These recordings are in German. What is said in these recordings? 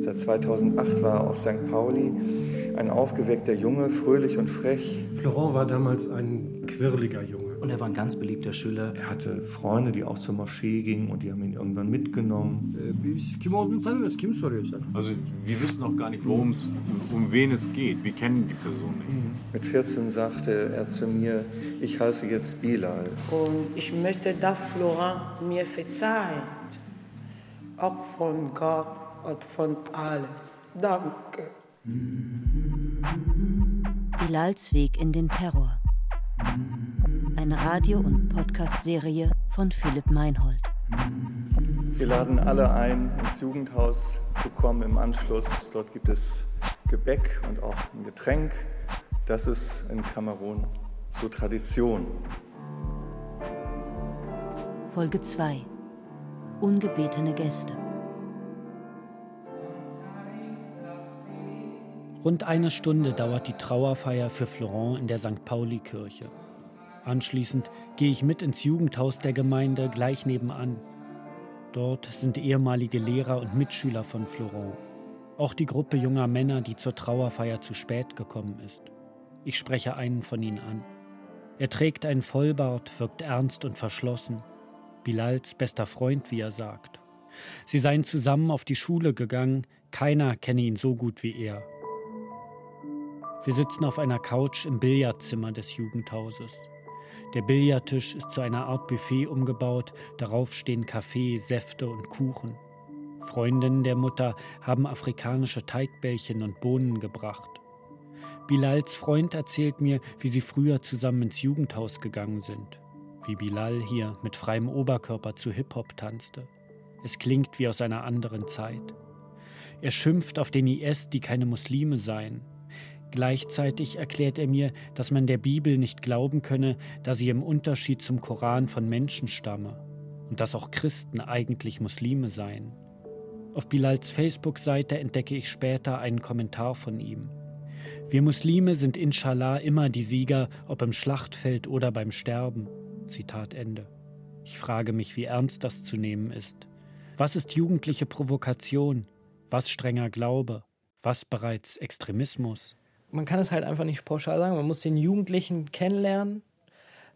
Seit 2008 war auch St. Pauli ein aufgeweckter Junge, fröhlich und frech. Florent war damals ein quirliger Junge. Und er war ein ganz beliebter Schüler. Er hatte Freunde, die auch zur Moschee gingen und die haben ihn irgendwann mitgenommen. Also wir wissen noch gar nicht, worum es, um wen es geht. Wir kennen die Person nicht. Mit 14 sagte er zu mir, ich heiße jetzt Bilal. Und ich möchte, dass Florent mir verzeiht. Auch von Gott und von alles. Danke. Bilals Weg in den Terror. Eine Radio- und Podcast-Serie von Philipp Meinhold. Wir laden alle ein, ins Jugendhaus zu kommen im Anschluss. Dort gibt es Gebäck und auch ein Getränk. Das ist in Kamerun so Tradition. Folge 2. Ungebetene Gäste. Rund eine Stunde dauert die Trauerfeier für Florent in der St. Pauli-Kirche. Anschließend gehe ich mit ins Jugendhaus der Gemeinde gleich nebenan. Dort sind ehemalige Lehrer und Mitschüler von Florent. Auch die Gruppe junger Männer, die zur Trauerfeier zu spät gekommen ist. Ich spreche einen von ihnen an. Er trägt einen Vollbart, wirkt ernst und verschlossen. Bilals bester Freund, wie er sagt. Sie seien zusammen auf die Schule gegangen, keiner kenne ihn so gut wie er. Wir sitzen auf einer Couch im Billardzimmer des Jugendhauses. Der Billardtisch ist zu einer Art Buffet umgebaut, darauf stehen Kaffee, Säfte und Kuchen. Freundinnen der Mutter haben afrikanische Teigbällchen und Bohnen gebracht. Bilals Freund erzählt mir, wie sie früher zusammen ins Jugendhaus gegangen sind. Wie Bilal hier mit freiem Oberkörper zu Hip-Hop tanzte. Es klingt wie aus einer anderen Zeit. Er schimpft auf den IS, die keine Muslime seien. Gleichzeitig erklärt er mir, dass man der Bibel nicht glauben könne, da sie im Unterschied zum Koran von Menschen stamme und dass auch Christen eigentlich Muslime seien. Auf Bilals Facebook-Seite entdecke ich später einen Kommentar von ihm. Wir Muslime sind inshallah immer die Sieger, ob im Schlachtfeld oder beim Sterben. Zitat Ende. Ich frage mich, wie ernst das zu nehmen ist. Was ist jugendliche Provokation? Was strenger Glaube? Was bereits Extremismus? Man kann es halt einfach nicht pauschal sagen. Man muss den Jugendlichen kennenlernen.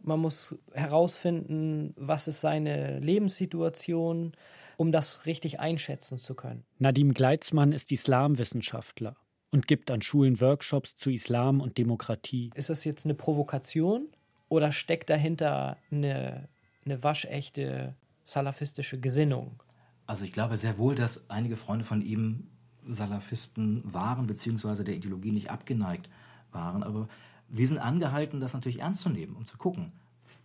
Man muss herausfinden, was ist seine Lebenssituation, um das richtig einschätzen zu können. Nadim Gleitzmann ist Islamwissenschaftler und gibt an Schulen Workshops zu Islam und Demokratie. Ist das jetzt eine Provokation oder steckt dahinter eine, eine waschechte salafistische Gesinnung? Also ich glaube sehr wohl, dass einige Freunde von ihm Salafisten waren, beziehungsweise der Ideologie nicht abgeneigt waren. Aber wir sind angehalten, das natürlich ernst zu nehmen und zu gucken.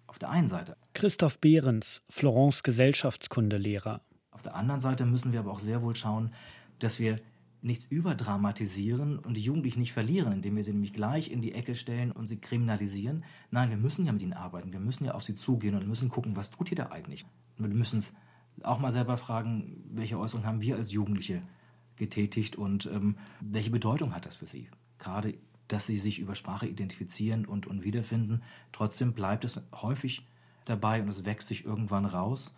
Auf der einen Seite. Christoph Behrens, Florence Gesellschaftskundelehrer. Auf der anderen Seite müssen wir aber auch sehr wohl schauen, dass wir nichts überdramatisieren und die Jugendlichen nicht verlieren, indem wir sie nämlich gleich in die Ecke stellen und sie kriminalisieren. Nein, wir müssen ja mit ihnen arbeiten. Wir müssen ja auf sie zugehen und müssen gucken, was tut ihr da eigentlich. Wir müssen es auch mal selber fragen, welche Äußerungen haben wir als Jugendliche getätigt und ähm, welche Bedeutung hat das für sie? Gerade, dass sie sich über Sprache identifizieren und, und wiederfinden. Trotzdem bleibt es häufig dabei und es wächst sich irgendwann raus,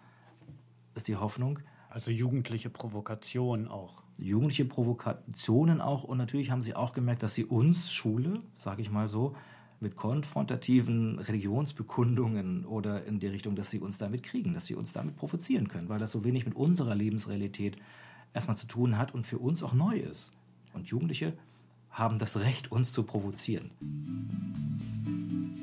ist die Hoffnung. Also jugendliche Provokation auch. Jugendliche Provokationen auch und natürlich haben sie auch gemerkt, dass sie uns, Schule, sage ich mal so, mit konfrontativen Religionsbekundungen oder in die Richtung, dass sie uns damit kriegen, dass sie uns damit provozieren können, weil das so wenig mit unserer Lebensrealität erstmal zu tun hat und für uns auch neu ist. Und Jugendliche haben das Recht, uns zu provozieren.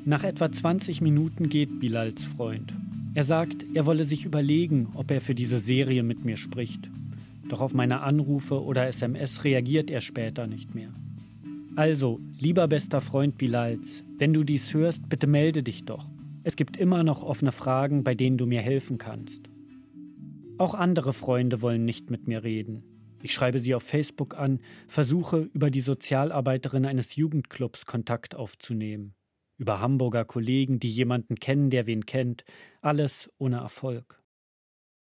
Nach etwa 20 Minuten geht Bilals Freund. Er sagt, er wolle sich überlegen, ob er für diese Serie mit mir spricht. Doch auf meine Anrufe oder SMS reagiert er später nicht mehr. Also, lieber bester Freund Bilals, wenn du dies hörst, bitte melde dich doch. Es gibt immer noch offene Fragen, bei denen du mir helfen kannst. Auch andere Freunde wollen nicht mit mir reden. Ich schreibe sie auf Facebook an, versuche über die Sozialarbeiterin eines Jugendclubs Kontakt aufzunehmen. Über Hamburger Kollegen, die jemanden kennen, der wen kennt. Alles ohne Erfolg.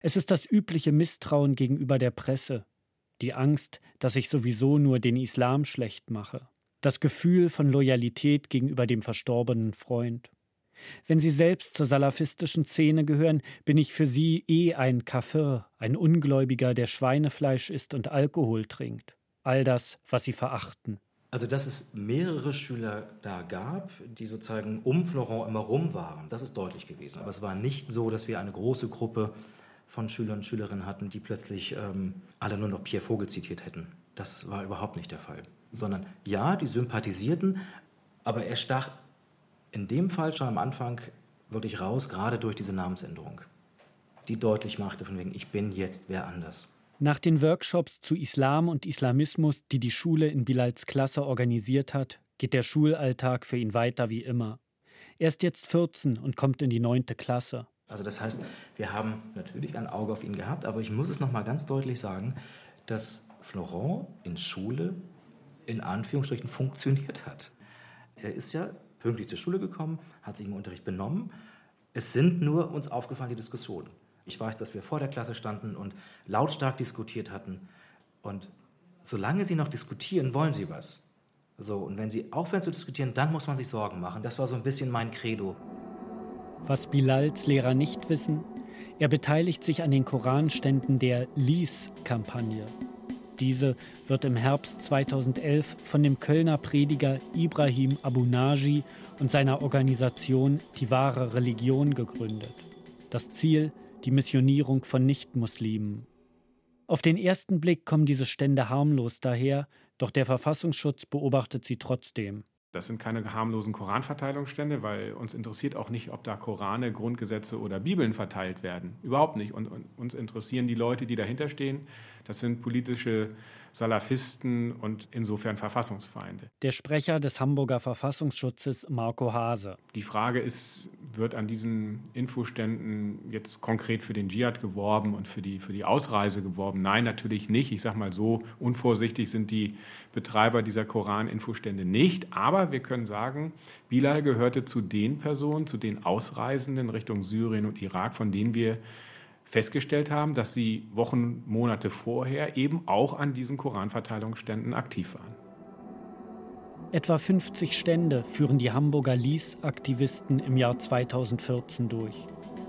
Es ist das übliche Misstrauen gegenüber der Presse, die Angst, dass ich sowieso nur den Islam schlecht mache, das Gefühl von Loyalität gegenüber dem verstorbenen Freund. Wenn Sie selbst zur salafistischen Szene gehören, bin ich für Sie eh ein Kafir, ein Ungläubiger, der Schweinefleisch isst und Alkohol trinkt. All das, was Sie verachten. Also, dass es mehrere Schüler da gab, die sozusagen um Florent immer rum waren, das ist deutlich gewesen. Aber es war nicht so, dass wir eine große Gruppe von Schülern und Schülerinnen hatten, die plötzlich ähm, alle nur noch Pierre Vogel zitiert hätten. Das war überhaupt nicht der Fall. Sondern ja, die sympathisierten, aber er stach in dem Fall schon am Anfang wirklich raus, gerade durch diese Namensänderung, die deutlich machte, von wegen, ich bin jetzt wer anders. Nach den Workshops zu Islam und Islamismus, die die Schule in Bilals Klasse organisiert hat, geht der Schulalltag für ihn weiter wie immer. Er ist jetzt 14 und kommt in die neunte Klasse. Also das heißt, wir haben natürlich ein Auge auf ihn gehabt, aber ich muss es noch mal ganz deutlich sagen, dass Florent in Schule in Anführungsstrichen funktioniert hat. Er ist ja pünktlich zur Schule gekommen, hat sich im Unterricht benommen. Es sind nur uns aufgefallen die Diskussionen. Ich weiß, dass wir vor der Klasse standen und lautstark diskutiert hatten. Und solange sie noch diskutieren, wollen sie was. So, und wenn sie aufhören zu diskutieren, dann muss man sich Sorgen machen. Das war so ein bisschen mein Credo. Was Bilals Lehrer nicht wissen, er beteiligt sich an den Koranständen der Lies-Kampagne. Diese wird im Herbst 2011 von dem Kölner Prediger Ibrahim Abu Naji und seiner Organisation Die wahre Religion gegründet. Das Ziel, die Missionierung von Nichtmuslimen. Auf den ersten Blick kommen diese Stände harmlos daher, doch der Verfassungsschutz beobachtet sie trotzdem. Das sind keine harmlosen Koranverteilungsstände, weil uns interessiert auch nicht, ob da Korane, Grundgesetze oder Bibeln verteilt werden. Überhaupt nicht. Und, und uns interessieren die Leute, die dahinter stehen. Das sind politische Salafisten und insofern Verfassungsfeinde. Der Sprecher des Hamburger Verfassungsschutzes Marco Hase. Die Frage ist, wird an diesen Infoständen jetzt konkret für den Dschihad geworben und für die, für die Ausreise geworben? Nein, natürlich nicht. Ich sage mal so, unvorsichtig sind die Betreiber dieser Koran-Infostände nicht. Aber wir können sagen, Bilal gehörte zu den Personen, zu den Ausreisenden Richtung Syrien und Irak, von denen wir festgestellt haben, dass sie Wochen, Monate vorher eben auch an diesen Koranverteilungsständen aktiv waren. Etwa 50 Stände führen die Hamburger Lies-Aktivisten im Jahr 2014 durch,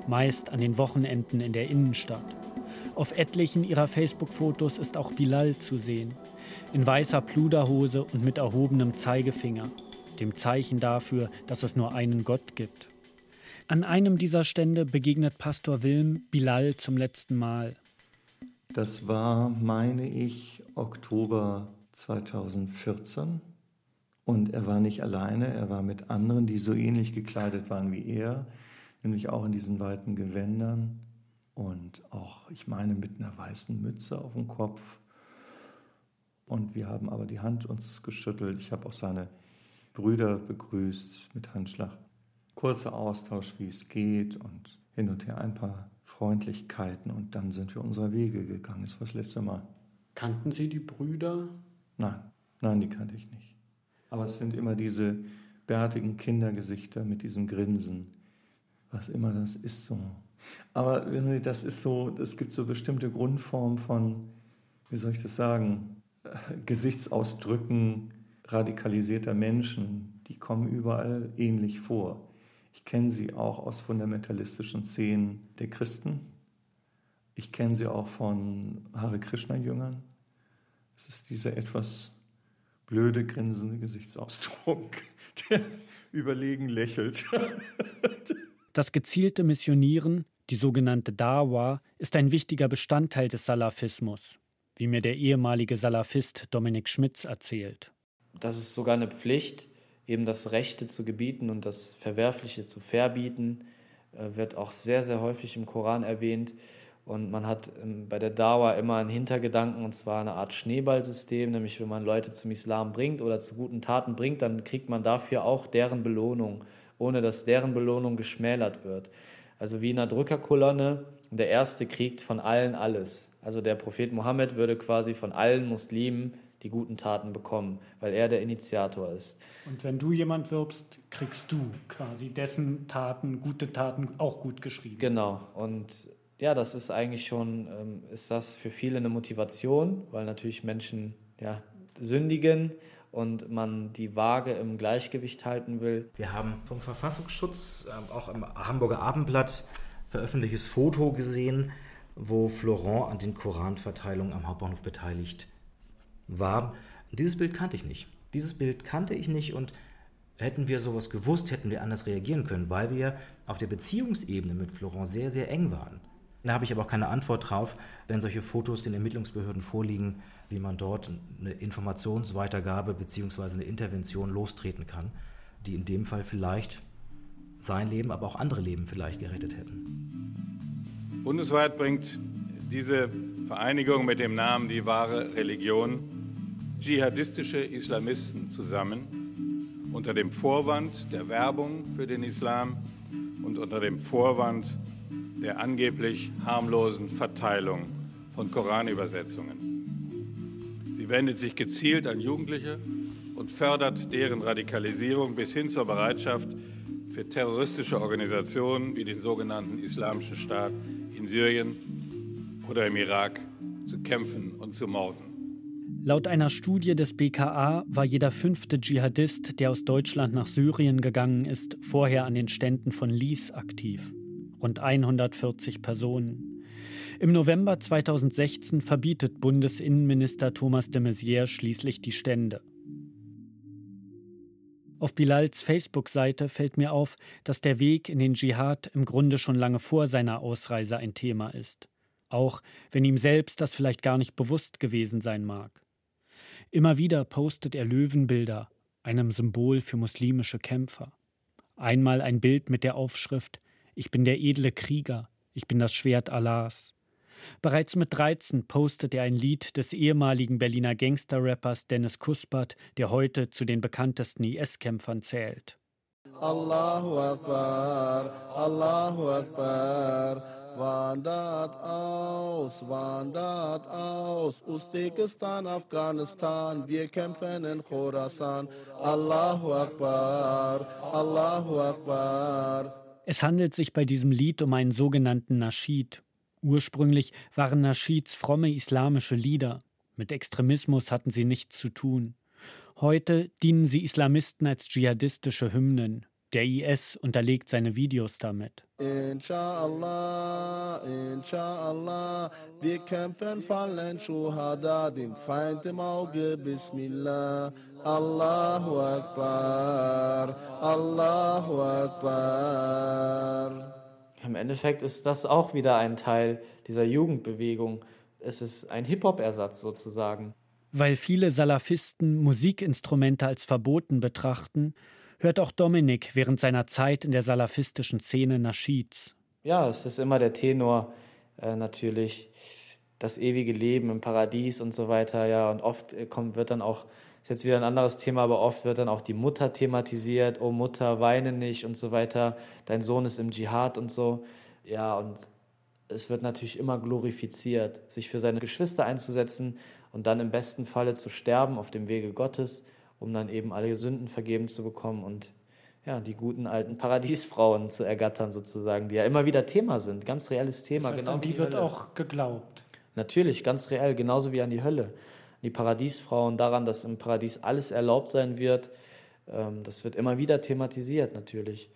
meist an den Wochenenden in der Innenstadt. Auf etlichen ihrer Facebook-Fotos ist auch Bilal zu sehen, in weißer Pluderhose und mit erhobenem Zeigefinger, dem Zeichen dafür, dass es nur einen Gott gibt. An einem dieser Stände begegnet Pastor Wilm Bilal zum letzten Mal. Das war, meine ich, Oktober 2014. Und er war nicht alleine, er war mit anderen, die so ähnlich gekleidet waren wie er, nämlich auch in diesen weiten Gewändern und auch, ich meine, mit einer weißen Mütze auf dem Kopf. Und wir haben aber die Hand uns geschüttelt. Ich habe auch seine Brüder begrüßt mit Handschlag kurzer Austausch, wie es geht und hin und her ein paar Freundlichkeiten und dann sind wir unserer Wege gegangen. Das war das letzte Mal. Kannten Sie die Brüder? Nein, nein, die kannte ich nicht. Aber es sind immer diese bärtigen Kindergesichter mit diesem Grinsen. Was immer das ist so. Aber wissen Sie, das ist so, es gibt so bestimmte Grundformen von, wie soll ich das sagen, Gesichtsausdrücken radikalisierter Menschen, die kommen überall ähnlich vor. Ich kenne sie auch aus fundamentalistischen Szenen der Christen. Ich kenne sie auch von Hare Krishna-Jüngern. Es ist dieser etwas blöde, grinsende Gesichtsausdruck, der überlegen lächelt. Das gezielte Missionieren, die sogenannte Dawa, ist ein wichtiger Bestandteil des Salafismus, wie mir der ehemalige Salafist Dominik Schmitz erzählt. Das ist sogar eine Pflicht, eben das Rechte zu gebieten und das Verwerfliche zu verbieten, äh, wird auch sehr, sehr häufig im Koran erwähnt. Und man hat ähm, bei der Dawa immer einen Hintergedanken, und zwar eine Art Schneeballsystem, nämlich wenn man Leute zum Islam bringt oder zu guten Taten bringt, dann kriegt man dafür auch deren Belohnung, ohne dass deren Belohnung geschmälert wird. Also wie in einer Drückerkolonne, der Erste kriegt von allen alles. Also der Prophet Mohammed würde quasi von allen Muslimen die guten Taten bekommen, weil er der Initiator ist. Und wenn du jemand wirbst, kriegst du quasi dessen Taten, gute Taten auch gut geschrieben. Genau. Und ja, das ist eigentlich schon, ähm, ist das für viele eine Motivation, weil natürlich Menschen ja, sündigen und man die Waage im Gleichgewicht halten will. Wir haben vom Verfassungsschutz äh, auch im Hamburger Abendblatt veröffentlichtes Foto gesehen, wo Florent an den Koranverteilungen am Hauptbahnhof beteiligt war. Dieses Bild kannte ich nicht. Dieses Bild kannte ich nicht und hätten wir sowas gewusst, hätten wir anders reagieren können, weil wir auf der Beziehungsebene mit Florent sehr, sehr eng waren. Da habe ich aber auch keine Antwort drauf, wenn solche Fotos den Ermittlungsbehörden vorliegen, wie man dort eine Informationsweitergabe bzw. eine Intervention lostreten kann, die in dem Fall vielleicht sein Leben, aber auch andere Leben vielleicht gerettet hätten. Bundesweit bringt diese Vereinigung mit dem Namen Die wahre Religion dschihadistische Islamisten zusammen unter dem Vorwand der Werbung für den Islam und unter dem Vorwand der angeblich harmlosen Verteilung von Koranübersetzungen. Sie wendet sich gezielt an Jugendliche und fördert deren Radikalisierung bis hin zur Bereitschaft für terroristische Organisationen wie den sogenannten Islamischen Staat in Syrien oder im Irak zu kämpfen und zu morden. Laut einer Studie des BKA war jeder fünfte Dschihadist, der aus Deutschland nach Syrien gegangen ist, vorher an den Ständen von Lies aktiv. Rund 140 Personen. Im November 2016 verbietet Bundesinnenminister Thomas de Maizière schließlich die Stände. Auf Bilals Facebook-Seite fällt mir auf, dass der Weg in den Dschihad im Grunde schon lange vor seiner Ausreise ein Thema ist. Auch wenn ihm selbst das vielleicht gar nicht bewusst gewesen sein mag. Immer wieder postet er Löwenbilder, einem Symbol für muslimische Kämpfer. Einmal ein Bild mit der Aufschrift Ich bin der edle Krieger, ich bin das Schwert Allahs. Bereits mit 13 postet er ein Lied des ehemaligen Berliner Gangster-Rappers Dennis Kuspert, der heute zu den bekanntesten IS-Kämpfern zählt. Allahu Akbar, Allahu Akbar wandert aus, wandert aus. Usbekistan, Afghanistan, wir kämpfen in Khorasan. Allahu Akbar, Allahu Akbar. Es handelt sich bei diesem Lied um einen sogenannten Naschid. Ursprünglich waren Naschids fromme islamische Lieder. Mit Extremismus hatten sie nichts zu tun. Heute dienen sie Islamisten als dschihadistische Hymnen. Der IS unterlegt seine Videos damit. Inshallah, Inshallah, wir kämpfen, fallen Schuhada, dem Feind im Auge, Bismillah. Allahu Akbar, Allahu Akbar. Im Endeffekt ist das auch wieder ein Teil dieser Jugendbewegung. Es ist ein Hip-Hop-Ersatz sozusagen. Weil viele Salafisten Musikinstrumente als verboten betrachten, hört auch Dominik während seiner Zeit in der salafistischen Szene Naschids. Ja, es ist immer der Tenor äh, natürlich, das ewige Leben im Paradies und so weiter. Ja, und oft äh, kommt, wird dann auch, ist jetzt wieder ein anderes Thema, aber oft wird dann auch die Mutter thematisiert. Oh Mutter, weine nicht und so weiter. Dein Sohn ist im Dschihad und so. Ja, und es wird natürlich immer glorifiziert, sich für seine Geschwister einzusetzen und dann im besten Falle zu sterben auf dem Wege Gottes um dann eben alle Sünden vergeben zu bekommen und ja, die guten alten Paradiesfrauen zu ergattern sozusagen, die ja immer wieder Thema sind, ganz reelles Thema. Das heißt, genau an die, die wird Hölle. auch geglaubt. Natürlich, ganz reell, genauso wie an die Hölle. Die Paradiesfrauen, daran, dass im Paradies alles erlaubt sein wird, ähm, das wird immer wieder thematisiert natürlich.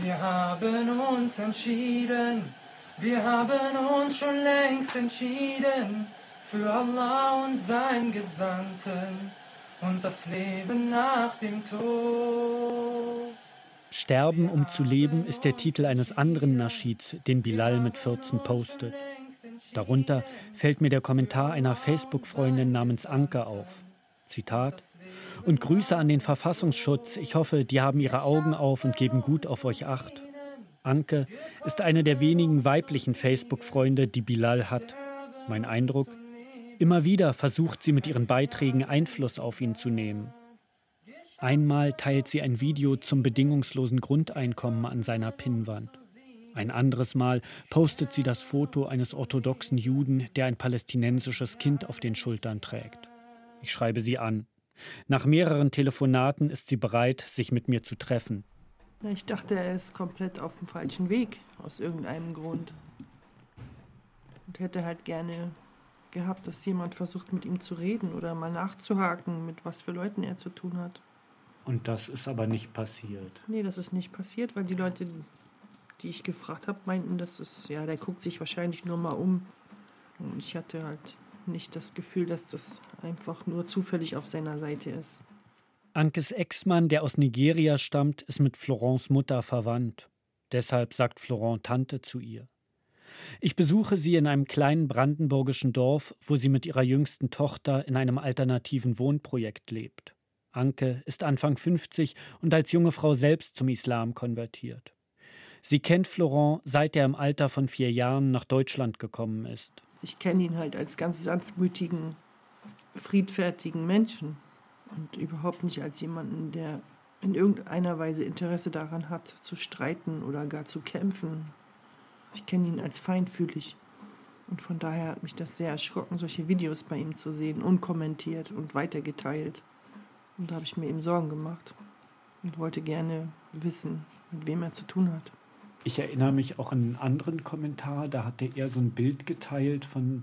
Wir haben uns entschieden, wir haben uns schon längst entschieden für Allah und sein Gesandten und das Leben nach dem Tod. Sterben, um zu leben, ist der Titel eines anderen Naschids, den Bilal mit 14 postet. Darunter fällt mir der Kommentar einer Facebook-Freundin namens Anke auf. Zitat: Und Grüße an den Verfassungsschutz. Ich hoffe, die haben ihre Augen auf und geben gut auf euch Acht. Anke ist eine der wenigen weiblichen Facebook-Freunde, die Bilal hat. Mein Eindruck, Immer wieder versucht sie mit ihren Beiträgen Einfluss auf ihn zu nehmen. Einmal teilt sie ein Video zum bedingungslosen Grundeinkommen an seiner Pinnwand. Ein anderes Mal postet sie das Foto eines orthodoxen Juden, der ein palästinensisches Kind auf den Schultern trägt. Ich schreibe sie an. Nach mehreren Telefonaten ist sie bereit, sich mit mir zu treffen. Ich dachte, er ist komplett auf dem falschen Weg, aus irgendeinem Grund. Und hätte halt gerne gehabt, dass jemand versucht, mit ihm zu reden oder mal nachzuhaken, mit was für Leuten er zu tun hat. Und das ist aber nicht passiert. Nee, das ist nicht passiert, weil die Leute, die ich gefragt habe, meinten, dass es, ja, der guckt sich wahrscheinlich nur mal um. Und ich hatte halt nicht das Gefühl, dass das einfach nur zufällig auf seiner Seite ist. Ankes Ex-Mann, der aus Nigeria stammt, ist mit Florents Mutter verwandt. Deshalb sagt Florent Tante zu ihr. Ich besuche sie in einem kleinen brandenburgischen Dorf, wo sie mit ihrer jüngsten Tochter in einem alternativen Wohnprojekt lebt. Anke ist Anfang 50 und als junge Frau selbst zum Islam konvertiert. Sie kennt Florent, seit er im Alter von vier Jahren nach Deutschland gekommen ist. Ich kenne ihn halt als ganz sanftmütigen, friedfertigen Menschen und überhaupt nicht als jemanden, der in irgendeiner Weise Interesse daran hat, zu streiten oder gar zu kämpfen. Ich kenne ihn als feinfühlig. Und von daher hat mich das sehr erschrocken, solche Videos bei ihm zu sehen, unkommentiert und weitergeteilt. Und da habe ich mir eben Sorgen gemacht und wollte gerne wissen, mit wem er zu tun hat. Ich erinnere mich auch an einen anderen Kommentar, da hatte er so ein Bild geteilt von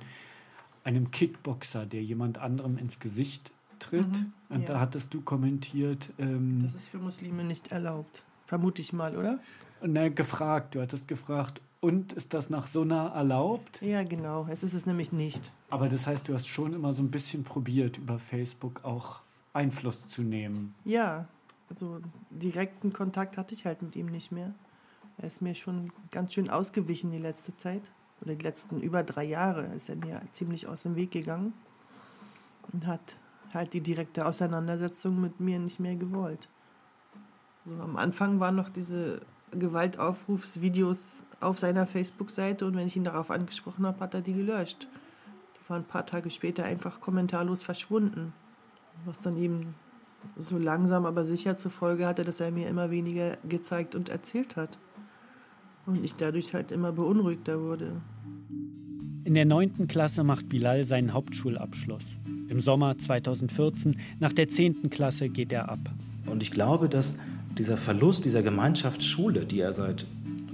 einem Kickboxer, der jemand anderem ins Gesicht tritt. Mhm, und ja. da hattest du kommentiert. Ähm, das ist für Muslime nicht erlaubt. Vermute ich mal, oder? Ne, gefragt. Du hattest gefragt, und ist das nach so einer erlaubt? Ja, genau. Es ist es nämlich nicht. Aber das heißt, du hast schon immer so ein bisschen probiert, über Facebook auch Einfluss zu nehmen. Ja, also direkten Kontakt hatte ich halt mit ihm nicht mehr. Er ist mir schon ganz schön ausgewichen die letzte Zeit. Oder die letzten über drei Jahre ist er mir ziemlich aus dem Weg gegangen. Und hat halt die direkte Auseinandersetzung mit mir nicht mehr gewollt. Also am Anfang waren noch diese Gewaltaufrufsvideos auf seiner Facebook-Seite und wenn ich ihn darauf angesprochen habe, hat er die gelöscht. Die waren ein paar Tage später einfach kommentarlos verschwunden. Was dann eben so langsam aber sicher zur Folge hatte, dass er mir immer weniger gezeigt und erzählt hat. Und ich dadurch halt immer beunruhigter wurde. In der neunten Klasse macht Bilal seinen Hauptschulabschluss. Im Sommer 2014, nach der zehnten Klasse, geht er ab. Und ich glaube, dass dieser Verlust dieser Gemeinschaftsschule, die er seit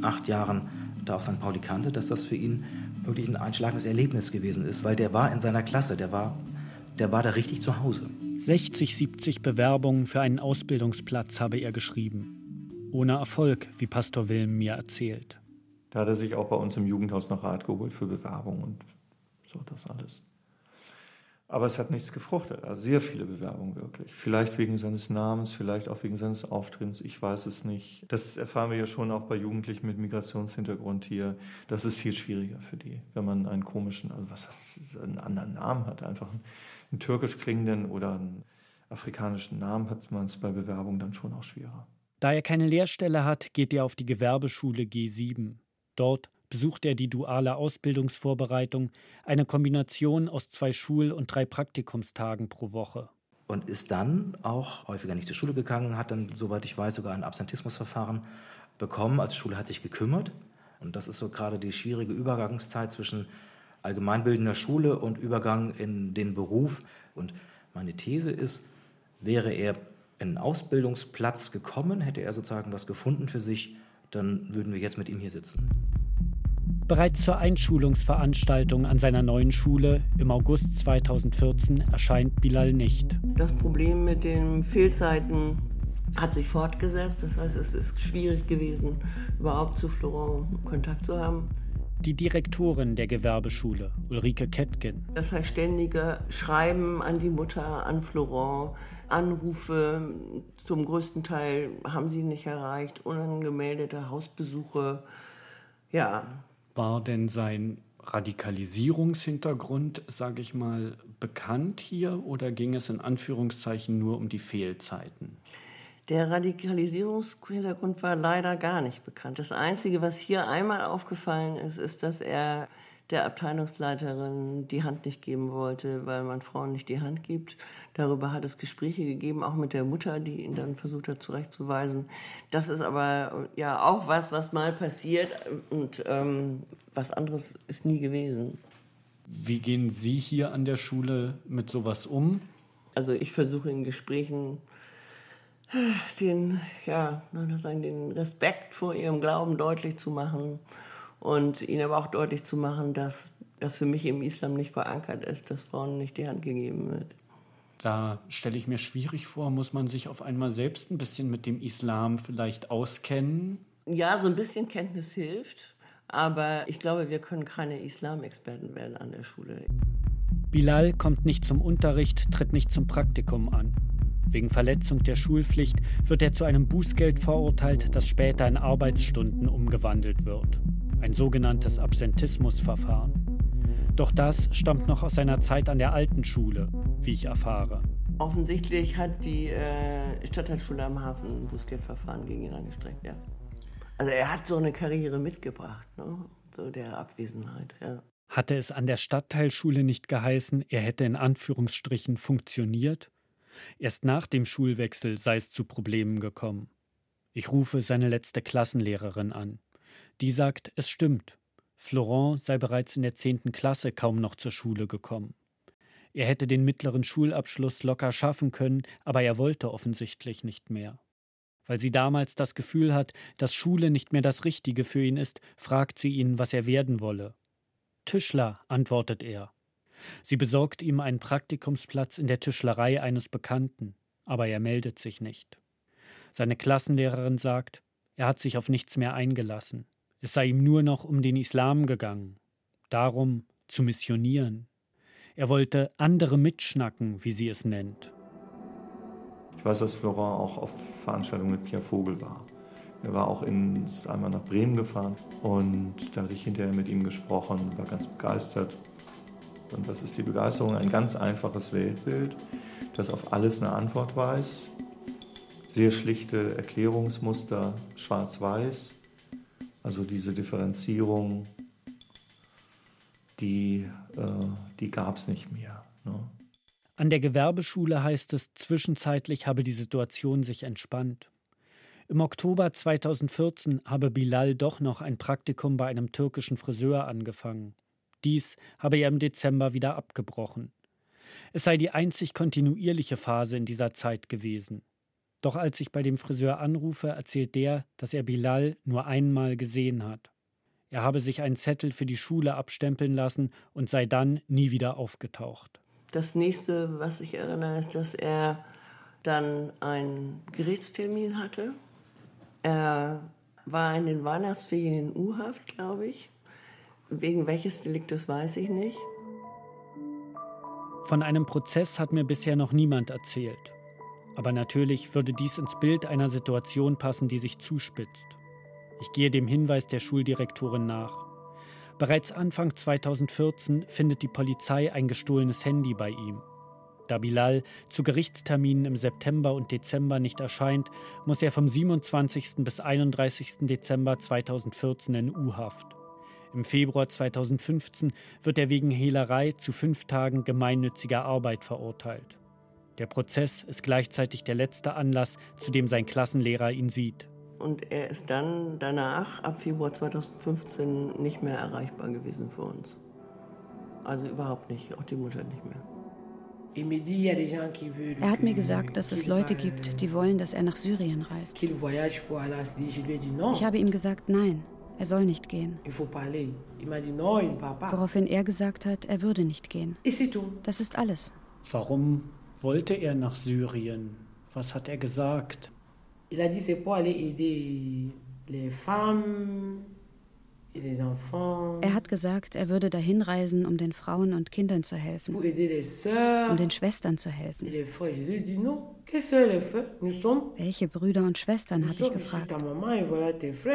acht Jahren da auf St. Pauli kannte, dass das für ihn wirklich ein einschlagendes Erlebnis gewesen ist, weil der war in seiner Klasse, der war, der war da richtig zu Hause. 60, 70 Bewerbungen für einen Ausbildungsplatz habe er geschrieben. Ohne Erfolg, wie Pastor Wilm mir erzählt. Da hat er sich auch bei uns im Jugendhaus noch Rat geholt für Bewerbungen und so das alles. Aber es hat nichts gefruchtet. Also sehr viele Bewerbungen wirklich. Vielleicht wegen seines Namens, vielleicht auch wegen seines Auftritts, ich weiß es nicht. Das erfahren wir ja schon auch bei Jugendlichen mit Migrationshintergrund hier. Das ist viel schwieriger für die, wenn man einen komischen, also was das, einen anderen Namen hat. Einfach einen, einen türkisch klingenden oder einen afrikanischen Namen hat man es bei Bewerbungen dann schon auch schwerer. Da er keine Lehrstelle hat, geht er auf die Gewerbeschule G7. Dort besucht er die duale Ausbildungsvorbereitung, eine Kombination aus zwei Schul- und drei Praktikumstagen pro Woche. Und ist dann auch häufiger nicht zur Schule gegangen, hat dann, soweit ich weiß, sogar ein Absentismusverfahren bekommen. Die Schule hat sich gekümmert. Und das ist so gerade die schwierige Übergangszeit zwischen allgemeinbildender Schule und Übergang in den Beruf. Und meine These ist, wäre er in einen Ausbildungsplatz gekommen, hätte er sozusagen was gefunden für sich, dann würden wir jetzt mit ihm hier sitzen. Bereits zur Einschulungsveranstaltung an seiner neuen Schule im August 2014 erscheint Bilal nicht. Das Problem mit den Fehlzeiten hat sich fortgesetzt. Das heißt, es ist schwierig gewesen, überhaupt zu Florent Kontakt zu haben. Die Direktorin der Gewerbeschule, Ulrike Kettgen. Das heißt, ständige Schreiben an die Mutter, an Florent, Anrufe, zum größten Teil haben sie nicht erreicht, unangemeldete Hausbesuche. Ja, war denn sein Radikalisierungshintergrund, sage ich mal, bekannt hier oder ging es in Anführungszeichen nur um die Fehlzeiten? Der Radikalisierungshintergrund war leider gar nicht bekannt. Das Einzige, was hier einmal aufgefallen ist, ist, dass er der Abteilungsleiterin die Hand nicht geben wollte, weil man Frauen nicht die Hand gibt. Darüber hat es Gespräche gegeben, auch mit der Mutter, die ihn dann versucht hat zurechtzuweisen. Das ist aber ja auch was, was mal passiert und ähm, was anderes ist nie gewesen. Wie gehen Sie hier an der Schule mit sowas um? Also ich versuche in Gesprächen den, ja, sagen, den Respekt vor ihrem Glauben deutlich zu machen und ihnen aber auch deutlich zu machen, dass das für mich im Islam nicht verankert ist, dass Frauen nicht die Hand gegeben wird. Da stelle ich mir schwierig vor, muss man sich auf einmal selbst ein bisschen mit dem Islam vielleicht auskennen? Ja, so ein bisschen Kenntnis hilft, aber ich glaube, wir können keine Islamexperten werden an der Schule. Bilal kommt nicht zum Unterricht, tritt nicht zum Praktikum an. Wegen Verletzung der Schulpflicht wird er zu einem Bußgeld verurteilt, das später in Arbeitsstunden umgewandelt wird. Ein sogenanntes Absentismusverfahren. Doch das stammt noch aus seiner Zeit an der alten Schule, wie ich erfahre. Offensichtlich hat die äh, Stadtteilschule am Hafen ein Bußgeldverfahren gegen ihn angestrengt, ja. Also er hat so eine Karriere mitgebracht, ne? so der Abwesenheit, ja. Hatte es an der Stadtteilschule nicht geheißen, er hätte in Anführungsstrichen funktioniert? Erst nach dem Schulwechsel sei es zu Problemen gekommen. Ich rufe seine letzte Klassenlehrerin an. Die sagt, es stimmt. Florent sei bereits in der zehnten Klasse kaum noch zur Schule gekommen. Er hätte den mittleren Schulabschluss locker schaffen können, aber er wollte offensichtlich nicht mehr. Weil sie damals das Gefühl hat, dass Schule nicht mehr das Richtige für ihn ist, fragt sie ihn, was er werden wolle. Tischler, antwortet er. Sie besorgt ihm einen Praktikumsplatz in der Tischlerei eines Bekannten, aber er meldet sich nicht. Seine Klassenlehrerin sagt, er hat sich auf nichts mehr eingelassen. Es sei ihm nur noch um den Islam gegangen, darum zu missionieren. Er wollte andere mitschnacken, wie sie es nennt. Ich weiß, dass Florent auch auf Veranstaltungen mit Pierre Vogel war. Er war auch ins, einmal nach Bremen gefahren und da hatte ich hinterher mit ihm gesprochen, war ganz begeistert. Und was ist die Begeisterung? Ein ganz einfaches Weltbild, das auf alles eine Antwort weiß. Sehr schlichte Erklärungsmuster, schwarz-weiß also diese Differenzierung, die, äh, die gab es nicht mehr. Ne? An der Gewerbeschule heißt es, zwischenzeitlich habe die Situation sich entspannt. Im Oktober 2014 habe Bilal doch noch ein Praktikum bei einem türkischen Friseur angefangen. Dies habe er im Dezember wieder abgebrochen. Es sei die einzig kontinuierliche Phase in dieser Zeit gewesen. Doch als ich bei dem Friseur anrufe, erzählt der, dass er Bilal nur einmal gesehen hat. Er habe sich einen Zettel für die Schule abstempeln lassen und sei dann nie wieder aufgetaucht. Das nächste, was ich erinnere, ist, dass er dann einen Gerichtstermin hatte. Er war in den Weihnachtsferien in U-Haft, glaube ich. Wegen welches Deliktes weiß ich nicht. Von einem Prozess hat mir bisher noch niemand erzählt. Aber natürlich würde dies ins Bild einer Situation passen, die sich zuspitzt. Ich gehe dem Hinweis der Schuldirektorin nach. Bereits Anfang 2014 findet die Polizei ein gestohlenes Handy bei ihm. Da Bilal zu Gerichtsterminen im September und Dezember nicht erscheint, muss er vom 27. bis 31. Dezember 2014 in U-Haft. Im Februar 2015 wird er wegen Hehlerei zu fünf Tagen gemeinnütziger Arbeit verurteilt. Der Prozess ist gleichzeitig der letzte Anlass, zu dem sein Klassenlehrer ihn sieht. Und er ist dann danach, ab Februar 2015, nicht mehr erreichbar gewesen für uns. Also überhaupt nicht, auch die Mutter nicht mehr. Er hat mir gesagt, dass es Leute gibt, die wollen, dass er nach Syrien reist. Ich habe ihm gesagt, nein, er soll nicht gehen. Woraufhin er gesagt hat, er würde nicht gehen. Das ist alles. Warum wollte er nach Syrien? Was hat er gesagt? Er hat gesagt, er würde dahin reisen, um den Frauen und Kindern zu helfen, um den Schwestern zu helfen. Welche Brüder und Schwestern, habe ich gefragt.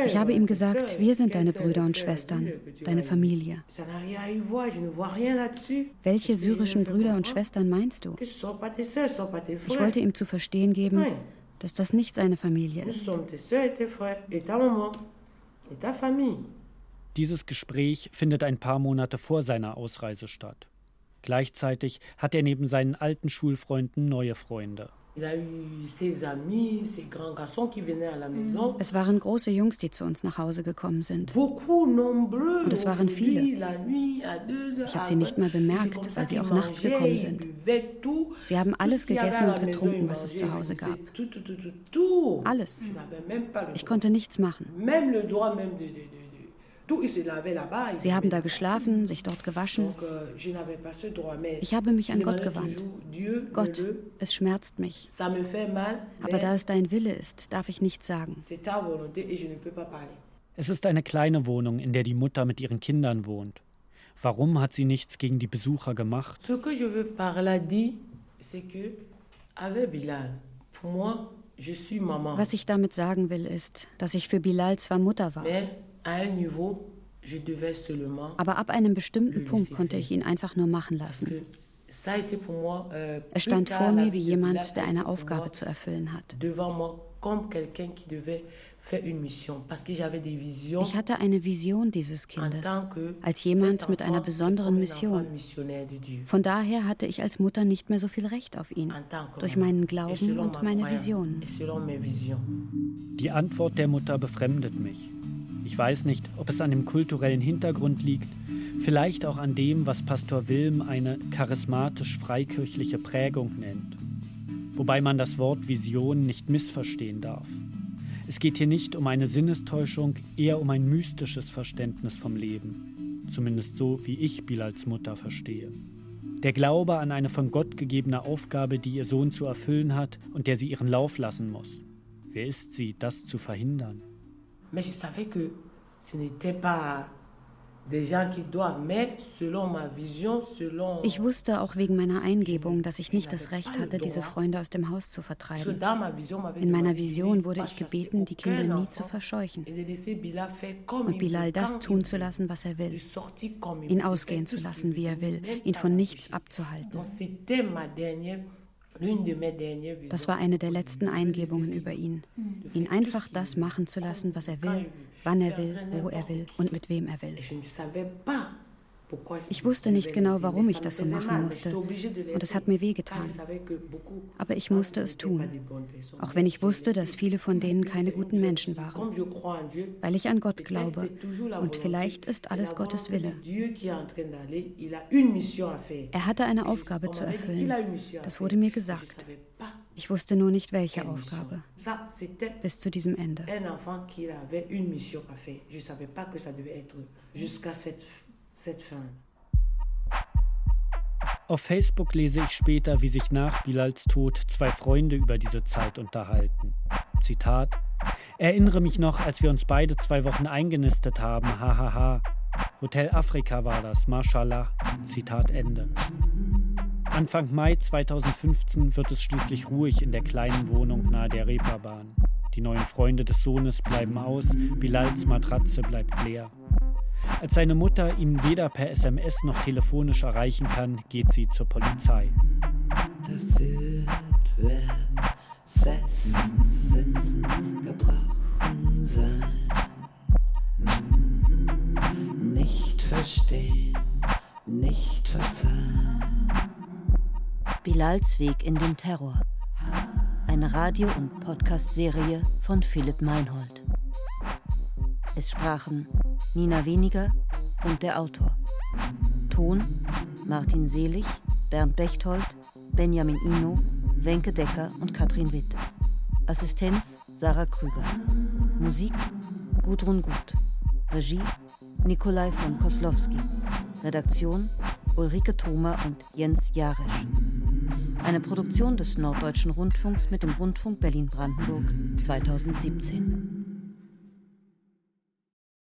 Ich habe ihm gesagt, wir sind deine Brüder und Schwestern, deine Familie. Welche syrischen Brüder und Schwestern meinst du? Ich wollte ihm zu verstehen geben, dass das nicht seine Familie ist. Dieses Gespräch findet ein paar Monate vor seiner Ausreise statt. Gleichzeitig hat er neben seinen alten Schulfreunden neue Freunde. Es waren große Jungs, die zu uns nach Hause gekommen sind. Und es waren viele. Ich habe sie nicht mal bemerkt, weil sie auch nachts gekommen sind. Sie haben alles gegessen und getrunken, was es zu Hause gab. Alles. Ich konnte nichts machen. Sie haben da geschlafen, sich dort gewaschen. Euh, ich habe mich an Gott gewandt. Gott, es schmerzt mich. Aber da es dein Wille ist, darf ich nichts sagen. Es ist eine kleine Wohnung, in der die Mutter mit ihren Kindern wohnt. Warum hat sie nichts gegen die Besucher gemacht? Was ich damit sagen will, ist, dass ich für Bilal zwar Mutter war, aber ab einem bestimmten Punkt konnte ich ihn einfach nur machen lassen. Euh, er stand vor mir wie jemand, der eine Aufgabe zu erfüllen hat. Ich hatte eine Vision dieses Kindes als jemand mit einer besonderen Mission. Von daher hatte ich als Mutter nicht mehr so viel Recht auf ihn, durch meinen Glauben und meine Vision. Die Antwort der Mutter befremdet mich. Ich weiß nicht, ob es an dem kulturellen Hintergrund liegt, vielleicht auch an dem, was Pastor Wilm eine charismatisch-freikirchliche Prägung nennt. Wobei man das Wort Vision nicht missverstehen darf. Es geht hier nicht um eine Sinnestäuschung, eher um ein mystisches Verständnis vom Leben. Zumindest so, wie ich Bilals Mutter verstehe. Der Glaube an eine von Gott gegebene Aufgabe, die ihr Sohn zu erfüllen hat und der sie ihren Lauf lassen muss. Wer ist sie, das zu verhindern? Mais je savais que ce n'était pas ich wusste auch wegen meiner Eingebung, dass ich nicht das Recht hatte, diese Freunde aus dem Haus zu vertreiben. In meiner Vision wurde ich gebeten, die Kinder nie zu verscheuchen und Bilal das tun zu lassen, was er will, ihn ausgehen zu lassen, wie er will, ihn von nichts abzuhalten. Das war eine der letzten Eingebungen über ihn, ihn einfach das machen zu lassen, was er will, wann er will, wo er will und mit wem er will. Ich wusste nicht genau, warum ich das so machen musste. Und es hat mir wehgetan. Aber ich musste es tun. Auch wenn ich wusste, dass viele von denen keine guten Menschen waren. Weil ich an Gott glaube. Und vielleicht ist alles Gottes Wille. Er hatte eine Aufgabe zu erfüllen. Das wurde mir gesagt. Ich wusste nur nicht, welche Aufgabe. Bis zu diesem Ende. Jusqu'à cette auf Facebook lese ich später, wie sich nach Bilals Tod zwei Freunde über diese Zeit unterhalten. Zitat: Erinnere mich noch, als wir uns beide zwei Wochen eingenistet haben, hahaha. Hotel Afrika war das, mashallah. Zitat Ende. Anfang Mai 2015 wird es schließlich ruhig in der kleinen Wohnung nahe der Reeperbahn. Die neuen Freunde des Sohnes bleiben aus, Bilals Matratze bleibt leer. Als seine Mutter ihn weder per SMS noch telefonisch erreichen kann, geht sie zur Polizei. Verführt werden, festen Sitzen gebrochen sein. Nicht verstehen, nicht verzeihen. Bilals Weg in den Terror. Eine Radio- und Podcast-Serie von Philipp Meinhold. Es sprachen Nina Weniger und der Autor. Ton Martin Selig, Bernd Bechtold, Benjamin Ino, Wenke Decker und Katrin Witt. Assistenz Sarah Krüger. Musik Gudrun Gut. Regie Nikolai von Koslowski. Redaktion Ulrike Thoma und Jens Jarisch. Eine Produktion des Norddeutschen Rundfunks mit dem Rundfunk Berlin-Brandenburg 2017.